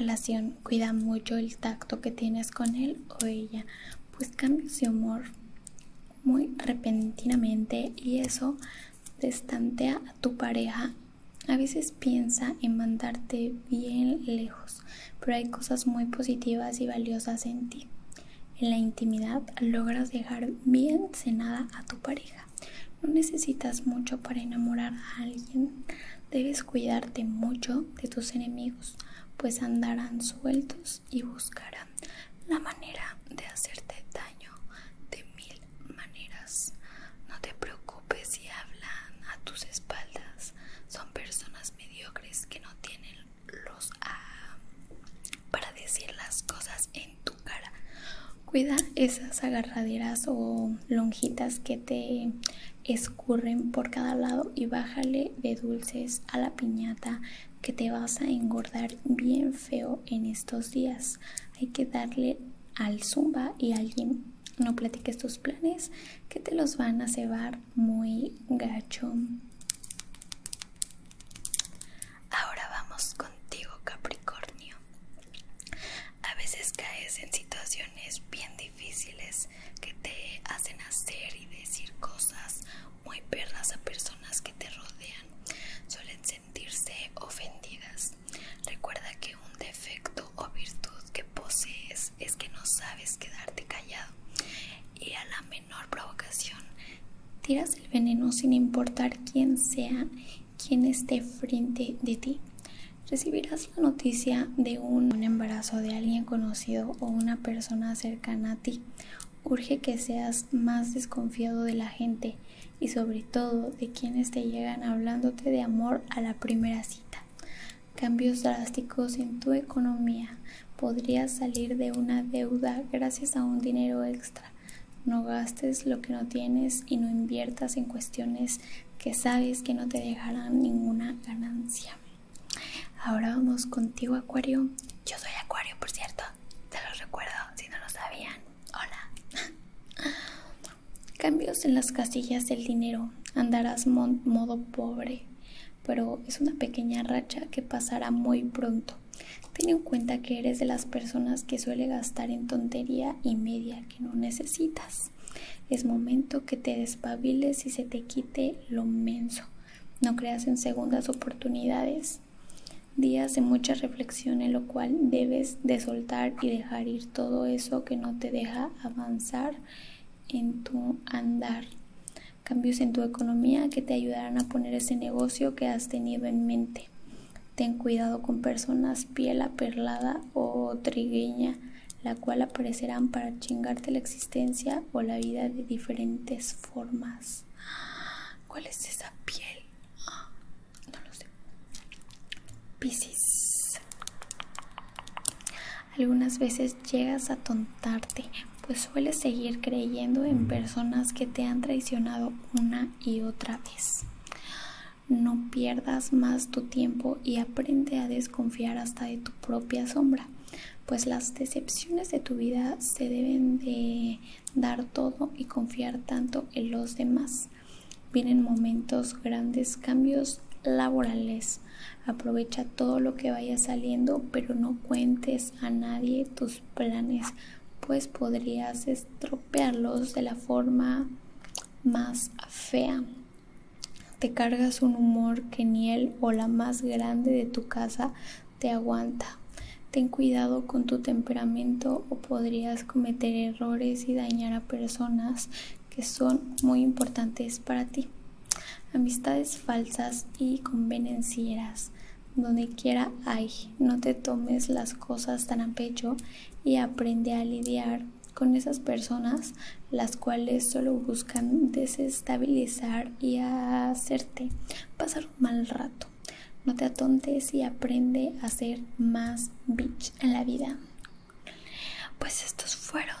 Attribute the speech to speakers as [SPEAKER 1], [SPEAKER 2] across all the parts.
[SPEAKER 1] relación, cuida mucho el tacto que tienes con él o ella, pues cambias de humor muy repentinamente y eso destantea a tu pareja. A veces piensa en mandarte bien lejos, pero hay cosas muy positivas y valiosas en ti. En la intimidad logras dejar bien cenada a tu pareja. No necesitas mucho para enamorar a alguien. Debes cuidarte mucho de tus enemigos, pues andarán sueltos y buscarán la manera de hacerte daño de mil maneras. No te preocupes si hablan a tus espaldas. Son personas mediocres que no tienen los ah, para decir las cosas en tu cara. Cuida esas agarraderas o lonjitas que te escurren por cada lado y bájale de dulces a la piñata que te vas a engordar bien feo en estos días. Hay que darle al zumba y alguien no platiques tus planes que te los van a cebar muy gacho. Ahora vamos contigo, Capricornio. A veces caes en situaciones bien difíciles que te hacen hacer y decir cosas muy perras a personas que te rodean. Suelen sentirse ofendidas. Recuerda que un defecto o virtud que posees es que no sabes quedarte callado y a la menor provocación tiras el veneno sin importar quién sea quien esté frente de ti. Recibirás la noticia de un embarazo de alguien conocido o una persona cercana a ti. Urge que seas más desconfiado de la gente y sobre todo de quienes te llegan hablándote de amor a la primera cita. Cambios drásticos en tu economía. Podrías salir de una deuda gracias a un dinero extra. No gastes lo que no tienes y no inviertas en cuestiones que sabes que no te dejarán ninguna ganancia. Ahora vamos contigo, Acuario. Yo soy Acuario, por cierto. Te lo recuerdo si no lo sabían. Hola. Cambios en las casillas del dinero. Andarás modo pobre, pero es una pequeña racha que pasará muy pronto. Ten en cuenta que eres de las personas que suele gastar en tontería y media que no necesitas. Es momento que te despabiles y se te quite lo menso. No creas en segundas oportunidades. Días de mucha reflexión en lo cual debes de soltar y dejar ir todo eso que no te deja avanzar en tu andar. Cambios en tu economía que te ayudarán a poner ese negocio que has tenido en mente. Ten cuidado con personas piel aperlada o trigueña, la cual aparecerán para chingarte la existencia o la vida de diferentes formas. ¿Cuál es esa piel? No lo sé. Piscis. Algunas veces llegas a tontarte, pues sueles seguir creyendo en personas que te han traicionado una y otra vez. No pierdas más tu tiempo y aprende a desconfiar hasta de tu propia sombra, pues las decepciones de tu vida se deben de dar todo y confiar tanto en los demás. Vienen momentos grandes, cambios laborales. Aprovecha todo lo que vaya saliendo, pero no cuentes a nadie tus planes, pues podrías estropearlos de la forma más fea. Te cargas un humor que ni él o la más grande de tu casa te aguanta. Ten cuidado con tu temperamento o podrías cometer errores y dañar a personas que son muy importantes para ti. Amistades falsas y convenencieras. donde quiera hay. No te tomes las cosas tan a pecho y aprende a lidiar con esas personas las cuales solo buscan desestabilizar y hacerte pasar un mal rato. No te atontes y aprende a ser más bitch en la vida. Pues estos fueron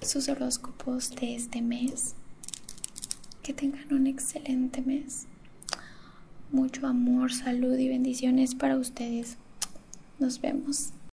[SPEAKER 1] sus horóscopos de este mes. Que tengan un excelente mes. Mucho amor, salud y bendiciones para ustedes. Nos vemos.